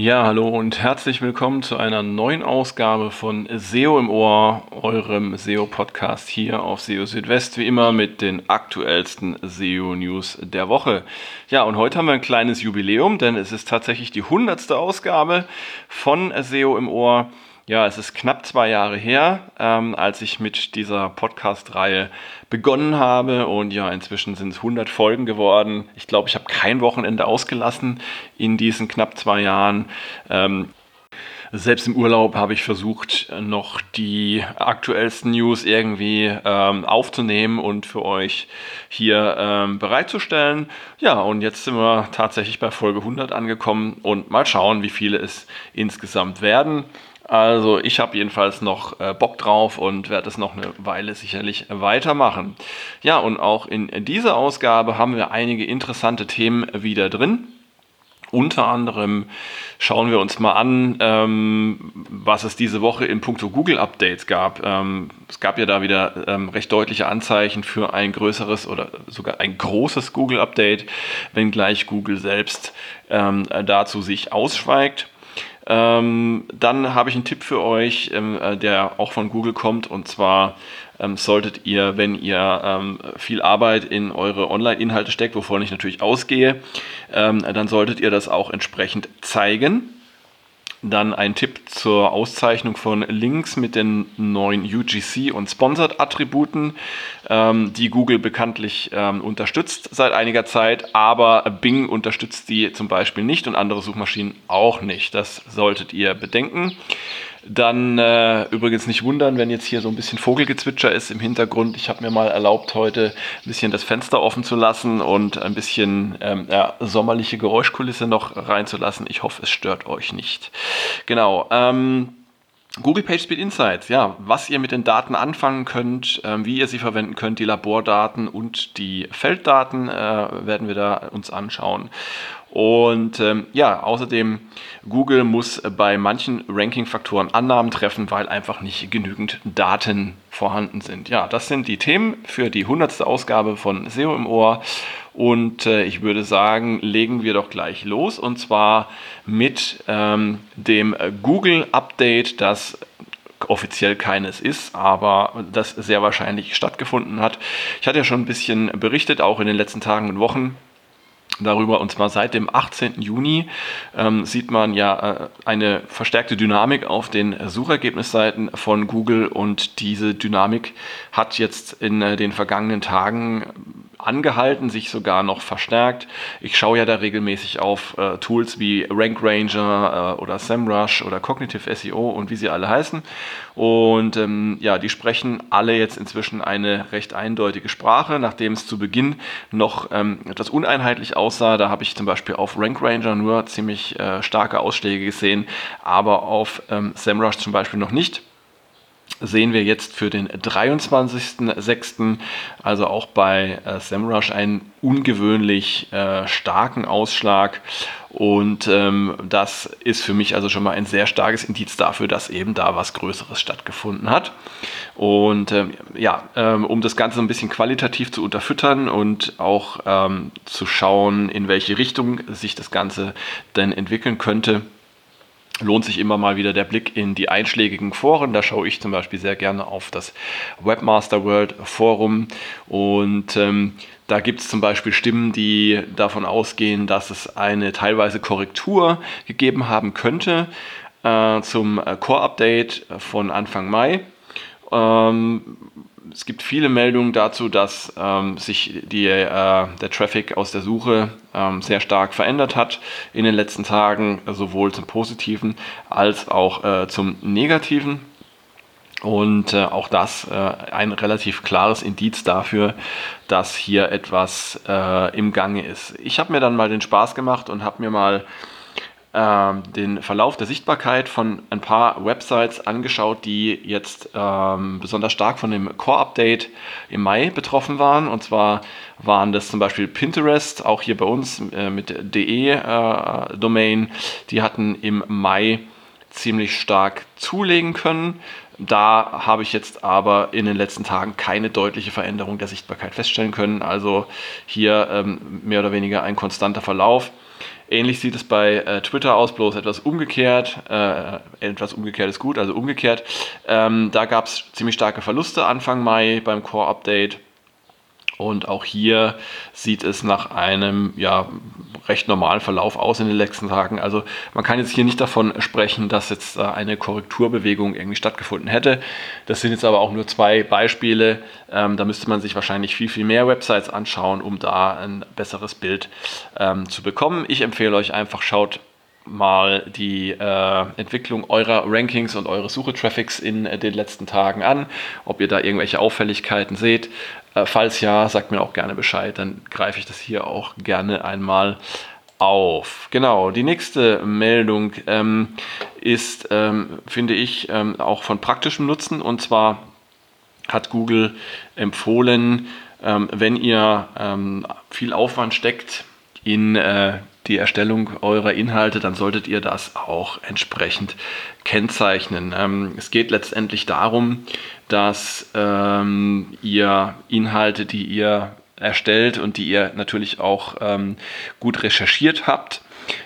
Ja, hallo und herzlich willkommen zu einer neuen Ausgabe von SEO im Ohr, eurem SEO-Podcast hier auf SEO Südwest, wie immer mit den aktuellsten SEO-News der Woche. Ja, und heute haben wir ein kleines Jubiläum, denn es ist tatsächlich die hundertste Ausgabe von SEO im Ohr. Ja, es ist knapp zwei Jahre her, ähm, als ich mit dieser Podcast-Reihe begonnen habe. Und ja, inzwischen sind es 100 Folgen geworden. Ich glaube, ich habe kein Wochenende ausgelassen in diesen knapp zwei Jahren. Ähm, selbst im Urlaub habe ich versucht, noch die aktuellsten News irgendwie ähm, aufzunehmen und für euch hier ähm, bereitzustellen. Ja, und jetzt sind wir tatsächlich bei Folge 100 angekommen und mal schauen, wie viele es insgesamt werden. Also ich habe jedenfalls noch äh, Bock drauf und werde es noch eine Weile sicherlich weitermachen. Ja, und auch in dieser Ausgabe haben wir einige interessante Themen wieder drin. Unter anderem schauen wir uns mal an, ähm, was es diese Woche in puncto Google Updates gab. Ähm, es gab ja da wieder ähm, recht deutliche Anzeichen für ein größeres oder sogar ein großes Google Update, wenngleich Google selbst ähm, dazu sich ausschweigt. Ähm, dann habe ich einen Tipp für euch, ähm, äh, der auch von Google kommt. Und zwar ähm, solltet ihr, wenn ihr ähm, viel Arbeit in eure Online-Inhalte steckt, wovon ich natürlich ausgehe, ähm, dann solltet ihr das auch entsprechend zeigen. Dann ein Tipp zur Auszeichnung von Links mit den neuen UGC und Sponsored-Attributen, ähm, die Google bekanntlich ähm, unterstützt seit einiger Zeit, aber Bing unterstützt die zum Beispiel nicht und andere Suchmaschinen auch nicht. Das solltet ihr bedenken. Dann äh, übrigens nicht wundern, wenn jetzt hier so ein bisschen Vogelgezwitscher ist im Hintergrund. Ich habe mir mal erlaubt, heute ein bisschen das Fenster offen zu lassen und ein bisschen ähm, ja, sommerliche Geräuschkulisse noch reinzulassen. Ich hoffe, es stört euch nicht. Genau. Ähm, Google PageSpeed Insights, ja, was ihr mit den Daten anfangen könnt, äh, wie ihr sie verwenden könnt, die Labordaten und die Felddaten äh, werden wir da uns anschauen. Und ähm, ja, außerdem, Google muss bei manchen Ranking-Faktoren Annahmen treffen, weil einfach nicht genügend Daten vorhanden sind. Ja, das sind die Themen für die 100. Ausgabe von SEO im Ohr. Und äh, ich würde sagen, legen wir doch gleich los. Und zwar mit ähm, dem Google-Update, das offiziell keines ist, aber das sehr wahrscheinlich stattgefunden hat. Ich hatte ja schon ein bisschen berichtet, auch in den letzten Tagen und Wochen darüber. Und zwar seit dem 18. Juni ähm, sieht man ja äh, eine verstärkte Dynamik auf den Suchergebnisseiten von Google und diese Dynamik hat jetzt in äh, den vergangenen Tagen angehalten, sich sogar noch verstärkt. Ich schaue ja da regelmäßig auf äh, Tools wie Rank Ranger äh, oder SEMrush oder Cognitive SEO und wie sie alle heißen. Und ähm, ja, die sprechen alle jetzt inzwischen eine recht eindeutige Sprache, nachdem es zu Beginn noch ähm, etwas uneinheitlich aussah. Da habe ich zum Beispiel auf Rank Ranger nur ziemlich äh, starke Ausschläge gesehen, aber auf ähm, SEMrush zum Beispiel noch nicht sehen wir jetzt für den 23.06., also auch bei äh, SEMrush, einen ungewöhnlich äh, starken Ausschlag. Und ähm, das ist für mich also schon mal ein sehr starkes Indiz dafür, dass eben da was Größeres stattgefunden hat. Und ähm, ja, ähm, um das Ganze ein bisschen qualitativ zu unterfüttern und auch ähm, zu schauen, in welche Richtung sich das Ganze denn entwickeln könnte, lohnt sich immer mal wieder der Blick in die einschlägigen Foren. Da schaue ich zum Beispiel sehr gerne auf das Webmaster World Forum und ähm, da gibt es zum Beispiel Stimmen, die davon ausgehen, dass es eine teilweise Korrektur gegeben haben könnte äh, zum äh, Core-Update von Anfang Mai. Ähm, es gibt viele Meldungen dazu, dass ähm, sich die, äh, der Traffic aus der Suche ähm, sehr stark verändert hat in den letzten Tagen, sowohl zum Positiven als auch äh, zum Negativen. Und äh, auch das äh, ein relativ klares Indiz dafür, dass hier etwas äh, im Gange ist. Ich habe mir dann mal den Spaß gemacht und habe mir mal den Verlauf der Sichtbarkeit von ein paar Websites angeschaut, die jetzt ähm, besonders stark von dem Core-Update im Mai betroffen waren. Und zwar waren das zum Beispiel Pinterest, auch hier bei uns äh, mit DE-Domain. Äh, die hatten im Mai ziemlich stark zulegen können. Da habe ich jetzt aber in den letzten Tagen keine deutliche Veränderung der Sichtbarkeit feststellen können. Also hier ähm, mehr oder weniger ein konstanter Verlauf. Ähnlich sieht es bei äh, Twitter aus, bloß etwas umgekehrt. Äh, etwas umgekehrt ist gut, also umgekehrt. Ähm, da gab es ziemlich starke Verluste Anfang Mai beim Core-Update. Und auch hier sieht es nach einem ja, recht normalen Verlauf aus in den letzten Tagen. Also man kann jetzt hier nicht davon sprechen, dass jetzt eine Korrekturbewegung irgendwie stattgefunden hätte. Das sind jetzt aber auch nur zwei Beispiele. Ähm, da müsste man sich wahrscheinlich viel, viel mehr Websites anschauen, um da ein besseres Bild ähm, zu bekommen. Ich empfehle euch einfach, schaut mal die äh, Entwicklung eurer Rankings und eures Suche-Traffics in äh, den letzten Tagen an, ob ihr da irgendwelche Auffälligkeiten seht. Äh, falls ja, sagt mir auch gerne Bescheid, dann greife ich das hier auch gerne einmal auf. Genau, die nächste Meldung ähm, ist, ähm, finde ich, ähm, auch von praktischem Nutzen und zwar hat Google empfohlen, ähm, wenn ihr ähm, viel Aufwand steckt in äh, die Erstellung eurer Inhalte, dann solltet ihr das auch entsprechend kennzeichnen. Ähm, es geht letztendlich darum, dass ähm, ihr Inhalte, die ihr erstellt und die ihr natürlich auch ähm, gut recherchiert habt,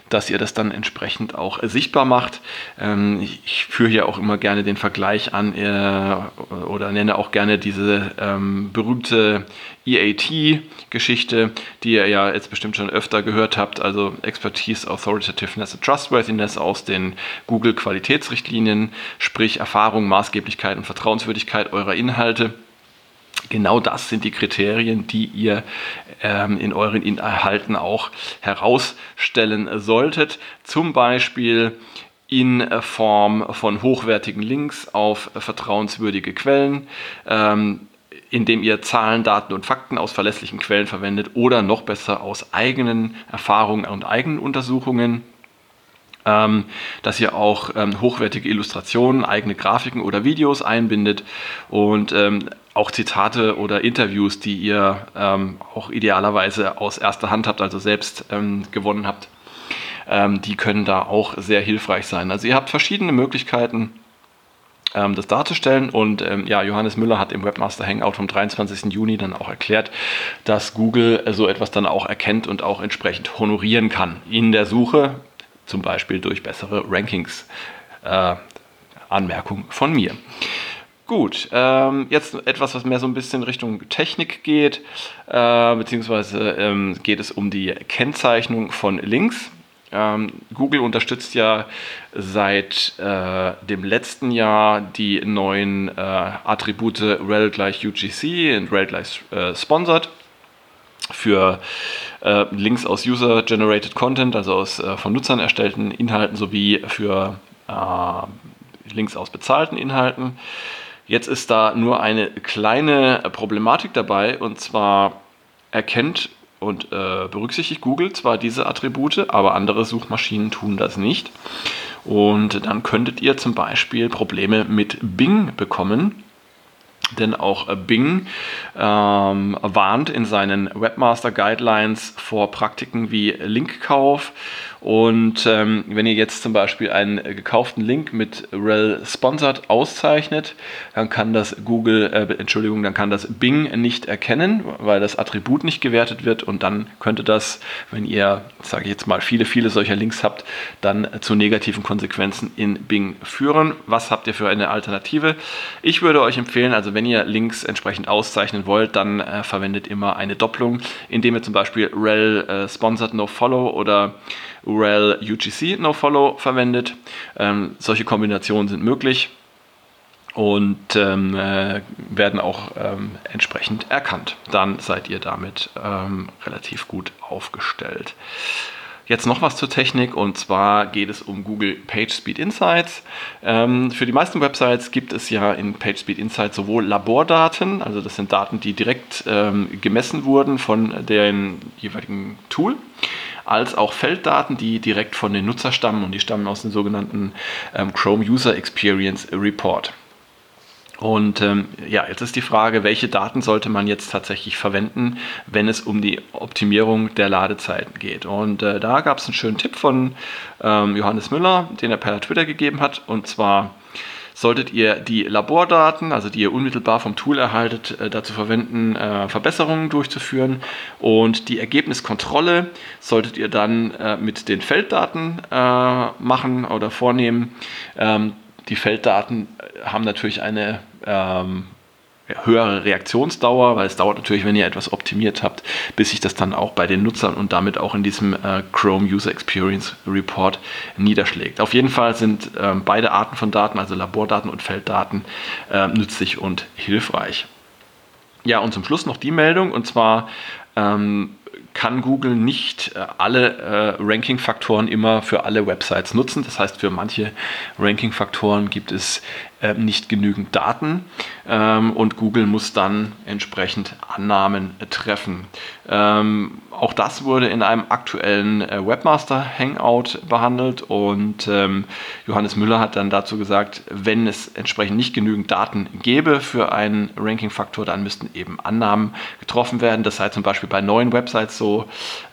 dass ihr das dann entsprechend auch sichtbar macht. Ähm, ich führe hier auch immer gerne den Vergleich an äh, oder nenne auch gerne diese ähm, berühmte EAT-Geschichte, die ihr ja jetzt bestimmt schon öfter gehört habt, also Expertise, Authoritativeness und Trustworthiness aus den Google-Qualitätsrichtlinien, sprich Erfahrung, Maßgeblichkeit und Vertrauenswürdigkeit eurer Inhalte genau das sind die Kriterien, die ihr ähm, in euren Inhalten auch herausstellen solltet. Zum Beispiel in Form von hochwertigen Links auf vertrauenswürdige Quellen. Ähm, indem ihr Zahlen, Daten und Fakten aus verlässlichen Quellen verwendet oder noch besser aus eigenen Erfahrungen und eigenen Untersuchungen. Ähm, dass ihr auch ähm, hochwertige Illustrationen, eigene Grafiken oder Videos einbindet und ähm, auch Zitate oder Interviews, die ihr ähm, auch idealerweise aus erster Hand habt, also selbst ähm, gewonnen habt, ähm, die können da auch sehr hilfreich sein. Also ihr habt verschiedene Möglichkeiten, ähm, das darzustellen und ähm, ja, Johannes Müller hat im Webmaster Hangout vom 23. Juni dann auch erklärt, dass Google so etwas dann auch erkennt und auch entsprechend honorieren kann in der Suche, zum Beispiel durch bessere Rankings. Äh, Anmerkung von mir. Gut, ähm, jetzt etwas, was mehr so ein bisschen Richtung Technik geht, äh, beziehungsweise ähm, geht es um die Kennzeichnung von Links. Ähm, Google unterstützt ja seit äh, dem letzten Jahr die neuen äh, Attribute rel gleich UGC und rel gleich äh, Sponsored für äh, Links aus User-Generated Content, also aus äh, von Nutzern erstellten Inhalten sowie für Links aus bezahlten Inhalten. Jetzt ist da nur eine kleine Problematik dabei und zwar erkennt und äh, berücksichtigt Google zwar diese Attribute, aber andere Suchmaschinen tun das nicht. Und dann könntet ihr zum Beispiel Probleme mit Bing bekommen. Denn auch Bing ähm, warnt in seinen Webmaster Guidelines vor Praktiken wie Linkkauf und ähm, wenn ihr jetzt zum Beispiel einen äh, gekauften Link mit rel sponsored auszeichnet, dann kann das Google, äh, Entschuldigung, dann kann das Bing nicht erkennen, weil das Attribut nicht gewertet wird und dann könnte das, wenn ihr, sage ich jetzt mal, viele, viele solcher Links habt, dann zu negativen Konsequenzen in Bing führen. Was habt ihr für eine Alternative? Ich würde euch empfehlen, also wenn ihr Links entsprechend auszeichnen wollt, dann äh, verwendet immer eine Doppelung, indem ihr zum Beispiel rel äh, sponsored no follow oder URL UGC NoFollow verwendet. Ähm, solche Kombinationen sind möglich und ähm, äh, werden auch ähm, entsprechend erkannt. Dann seid ihr damit ähm, relativ gut aufgestellt. Jetzt noch was zur Technik und zwar geht es um Google PageSpeed Insights. Ähm, für die meisten Websites gibt es ja in PageSpeed Insights sowohl Labordaten, also das sind Daten, die direkt ähm, gemessen wurden von dem jeweiligen Tool, als auch Felddaten, die direkt von den Nutzer stammen und die stammen aus dem sogenannten ähm, Chrome User Experience Report. Und ähm, ja, jetzt ist die Frage, welche Daten sollte man jetzt tatsächlich verwenden, wenn es um die Optimierung der Ladezeiten geht. Und äh, da gab es einen schönen Tipp von ähm, Johannes Müller, den er per Twitter gegeben hat. Und zwar solltet ihr die Labordaten, also die ihr unmittelbar vom Tool erhaltet, äh, dazu verwenden, äh, Verbesserungen durchzuführen. Und die Ergebniskontrolle solltet ihr dann äh, mit den Felddaten äh, machen oder vornehmen. Ähm, die Felddaten haben natürlich eine ähm, höhere Reaktionsdauer, weil es dauert natürlich, wenn ihr etwas optimiert habt, bis sich das dann auch bei den Nutzern und damit auch in diesem äh, Chrome User Experience Report niederschlägt. Auf jeden Fall sind äh, beide Arten von Daten, also Labordaten und Felddaten, äh, nützlich und hilfreich. Ja, und zum Schluss noch die Meldung, und zwar ähm, kann Google nicht äh, alle äh, Ranking-Faktoren immer für alle Websites nutzen. Das heißt, für manche Ranking-Faktoren gibt es äh, nicht genügend Daten ähm, und Google muss dann entsprechend Annahmen treffen. Ähm, auch das wurde in einem aktuellen äh, Webmaster Hangout behandelt und ähm, Johannes Müller hat dann dazu gesagt, wenn es entsprechend nicht genügend Daten gäbe für einen Ranking-Faktor, dann müssten eben Annahmen getroffen werden. Das sei zum Beispiel bei neuen Websites so,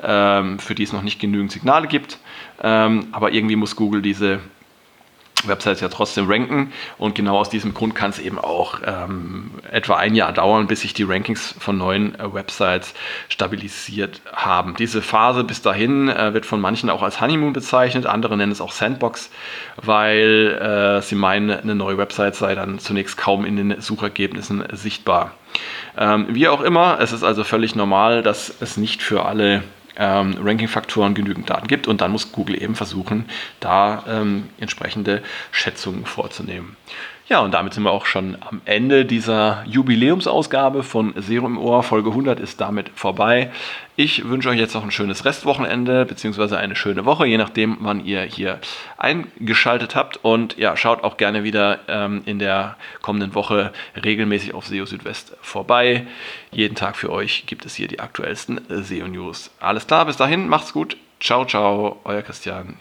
ähm, für die es noch nicht genügend Signale gibt. Ähm, aber irgendwie muss Google diese Websites ja trotzdem ranken und genau aus diesem Grund kann es eben auch ähm, etwa ein Jahr dauern, bis sich die Rankings von neuen äh, Websites stabilisiert haben. Diese Phase bis dahin äh, wird von manchen auch als Honeymoon bezeichnet, andere nennen es auch Sandbox, weil äh, sie meinen, eine neue Website sei dann zunächst kaum in den Suchergebnissen sichtbar. Ähm, wie auch immer, es ist also völlig normal, dass es nicht für alle ähm, Ranking-Faktoren genügend Daten gibt und dann muss Google eben versuchen, da ähm, entsprechende Schätzungen vorzunehmen. Ja, und damit sind wir auch schon am Ende dieser Jubiläumsausgabe von SEO im Ohr. Folge 100 ist damit vorbei. Ich wünsche euch jetzt noch ein schönes Restwochenende bzw. eine schöne Woche, je nachdem, wann ihr hier eingeschaltet habt. Und ja, schaut auch gerne wieder ähm, in der kommenden Woche regelmäßig auf SEO Südwest vorbei. Jeden Tag für euch gibt es hier die aktuellsten SEO-News. Alles klar, bis dahin, macht's gut. Ciao, ciao, euer Christian.